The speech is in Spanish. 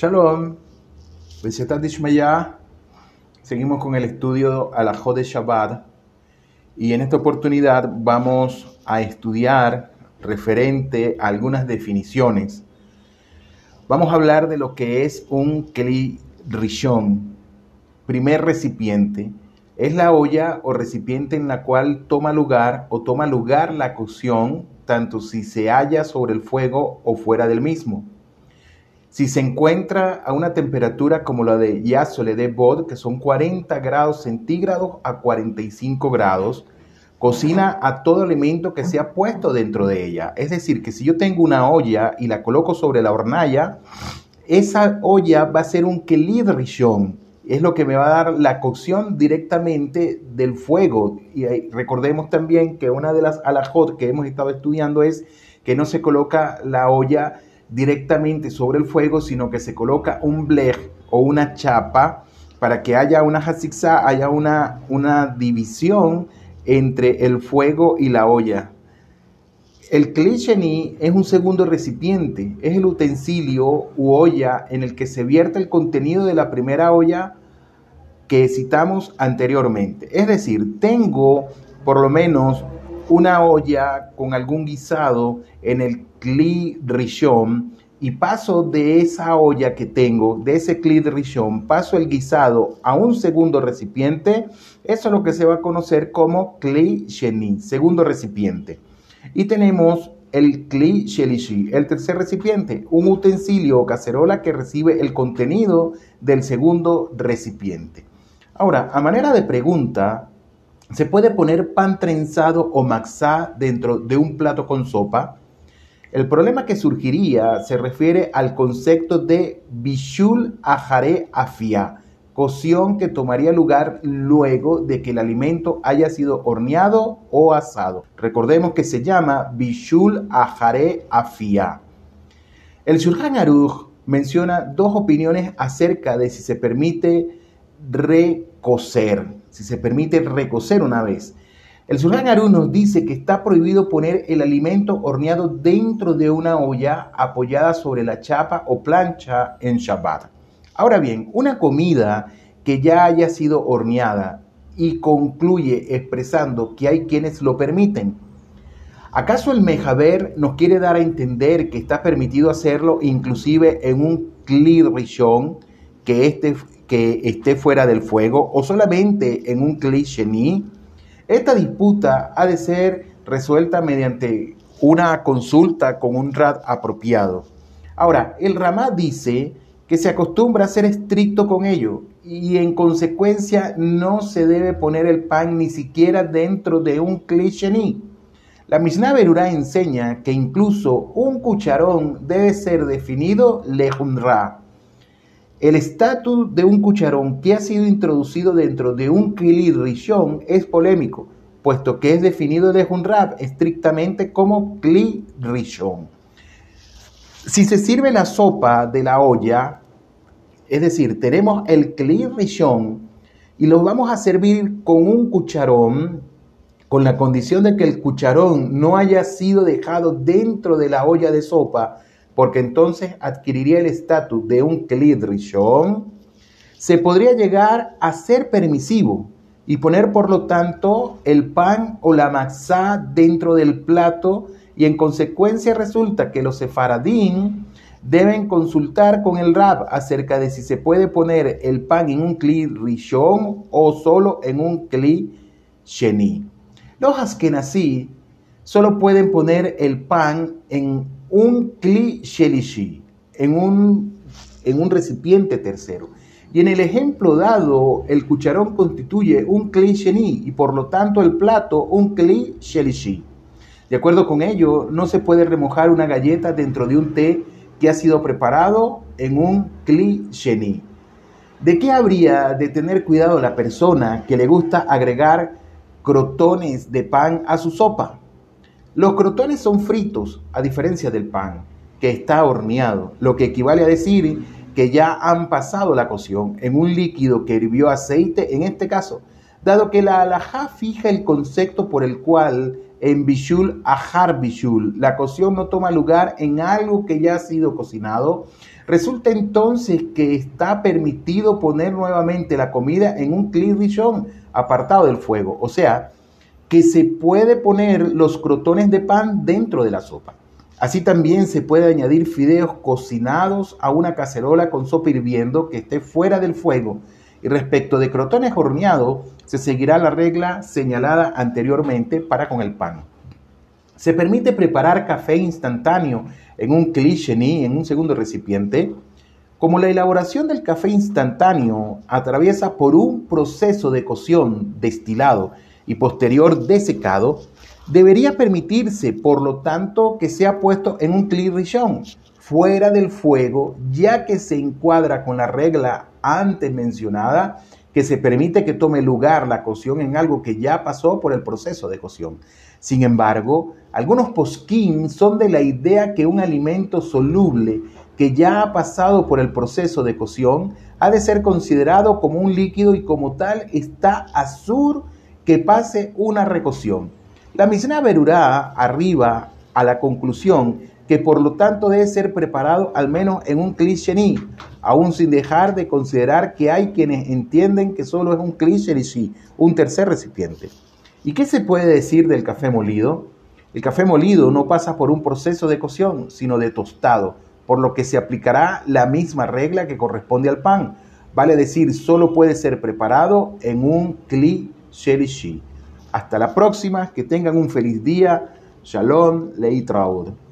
Shalom, Besetat Dishmaya. Seguimos con el estudio Alajot de Shabbat y en esta oportunidad vamos a estudiar referente a algunas definiciones. Vamos a hablar de lo que es un Kli Rishon, primer recipiente. Es la olla o recipiente en la cual toma lugar o toma lugar la cocción, tanto si se halla sobre el fuego o fuera del mismo. Si se encuentra a una temperatura como la de Yasole de Bod, que son 40 grados centígrados a 45 grados, cocina a todo alimento que se ha puesto dentro de ella. Es decir, que si yo tengo una olla y la coloco sobre la hornalla, esa olla va a ser un kelid. Es lo que me va a dar la cocción directamente del fuego. Y recordemos también que una de las alajot que hemos estado estudiando es que no se coloca la olla directamente sobre el fuego, sino que se coloca un blech o una chapa para que haya una haziksa, haya una, una división entre el fuego y la olla. El klisheni es un segundo recipiente, es el utensilio u olla en el que se vierte el contenido de la primera olla que citamos anteriormente. Es decir, tengo por lo menos una olla con algún guisado en el cli rishon y paso de esa olla que tengo, de ese cli rishon, paso el guisado a un segundo recipiente, eso es lo que se va a conocer como cli sheni, segundo recipiente. Y tenemos el cli shelishi, el tercer recipiente, un utensilio o cacerola que recibe el contenido del segundo recipiente. Ahora, a manera de pregunta, ¿se puede poner pan trenzado o maxá dentro de un plato con sopa? El problema que surgiría se refiere al concepto de bishul ajare afia, cocción que tomaría lugar luego de que el alimento haya sido horneado o asado. Recordemos que se llama bishul ajare afia. El Shulchan Aruch menciona dos opiniones acerca de si se permite recocer, si se permite recocer una vez. El Sulhan Aru nos dice que está prohibido poner el alimento horneado dentro de una olla apoyada sobre la chapa o plancha en Shabbat. Ahora bien, una comida que ya haya sido horneada y concluye expresando que hay quienes lo permiten. ¿Acaso el Mejaber nos quiere dar a entender que está permitido hacerlo inclusive en un Rishon que, este, que esté fuera del fuego o solamente en un Klid Sheni? Esta disputa ha de ser resuelta mediante una consulta con un RAD apropiado. Ahora, el Ramá dice que se acostumbra a ser estricto con ello y en consecuencia no se debe poner el pan ni siquiera dentro de un cliché. La Mishnah Berurá enseña que incluso un cucharón debe ser definido lejunra. El estatus de un cucharón que ha sido introducido dentro de un rishon es polémico, puesto que es definido de Hunrab estrictamente como kli rishon. Si se sirve la sopa de la olla, es decir, tenemos el kli rishon y lo vamos a servir con un cucharón, con la condición de que el cucharón no haya sido dejado dentro de la olla de sopa, porque entonces adquiriría el estatus de un Klid Rishon, se podría llegar a ser permisivo y poner por lo tanto el pan o la matzá dentro del plato y en consecuencia resulta que los sefaradín deben consultar con el rab acerca de si se puede poner el pan en un kli rishon o solo en un kli sheni. Los askenazí solo pueden poner el pan en un kli shelishi, en un, en un recipiente tercero. Y en el ejemplo dado, el cucharón constituye un kli sheni y por lo tanto el plato un kli shelishi. De acuerdo con ello, no se puede remojar una galleta dentro de un té que ha sido preparado en un kli sheni. ¿De qué habría de tener cuidado la persona que le gusta agregar crotones de pan a su sopa? Los crotones son fritos, a diferencia del pan, que está horneado, lo que equivale a decir que ya han pasado la cocción en un líquido que hirvió aceite, en este caso, dado que la alajá fija el concepto por el cual en bishul ahar bishul. La cocción no toma lugar en algo que ya ha sido cocinado. Resulta entonces que está permitido poner nuevamente la comida en un rishon, apartado del fuego. O sea, que se puede poner los crotones de pan dentro de la sopa. Así también se puede añadir fideos cocinados a una cacerola con sopa hirviendo que esté fuera del fuego. Y respecto de crotones horneados, se seguirá la regla señalada anteriormente para con el pan. Se permite preparar café instantáneo en un cliché en un segundo recipiente. Como la elaboración del café instantáneo atraviesa por un proceso de cocción, destilado y posterior desecado, debería permitirse, por lo tanto, que sea puesto en un clirrillón, fuera del fuego, ya que se encuadra con la regla antes mencionada, que se permite que tome lugar la cocción en algo que ya pasó por el proceso de cocción. Sin embargo, algunos posquín son de la idea que un alimento soluble que ya ha pasado por el proceso de cocción ha de ser considerado como un líquido y como tal está azur que pase una recocción. La Mishnah Berurá arriba a la conclusión que por lo tanto debe ser preparado al menos en un cliché, aún sin dejar de considerar que hay quienes entienden que solo es un cliché, un tercer recipiente. ¿Y qué se puede decir del café molido? El café molido no pasa por un proceso de cocción, sino de tostado, por lo que se aplicará la misma regla que corresponde al pan. Vale decir, solo puede ser preparado en un kli shelishi. Hasta la próxima, que tengan un feliz día. Shalom, Leitraud.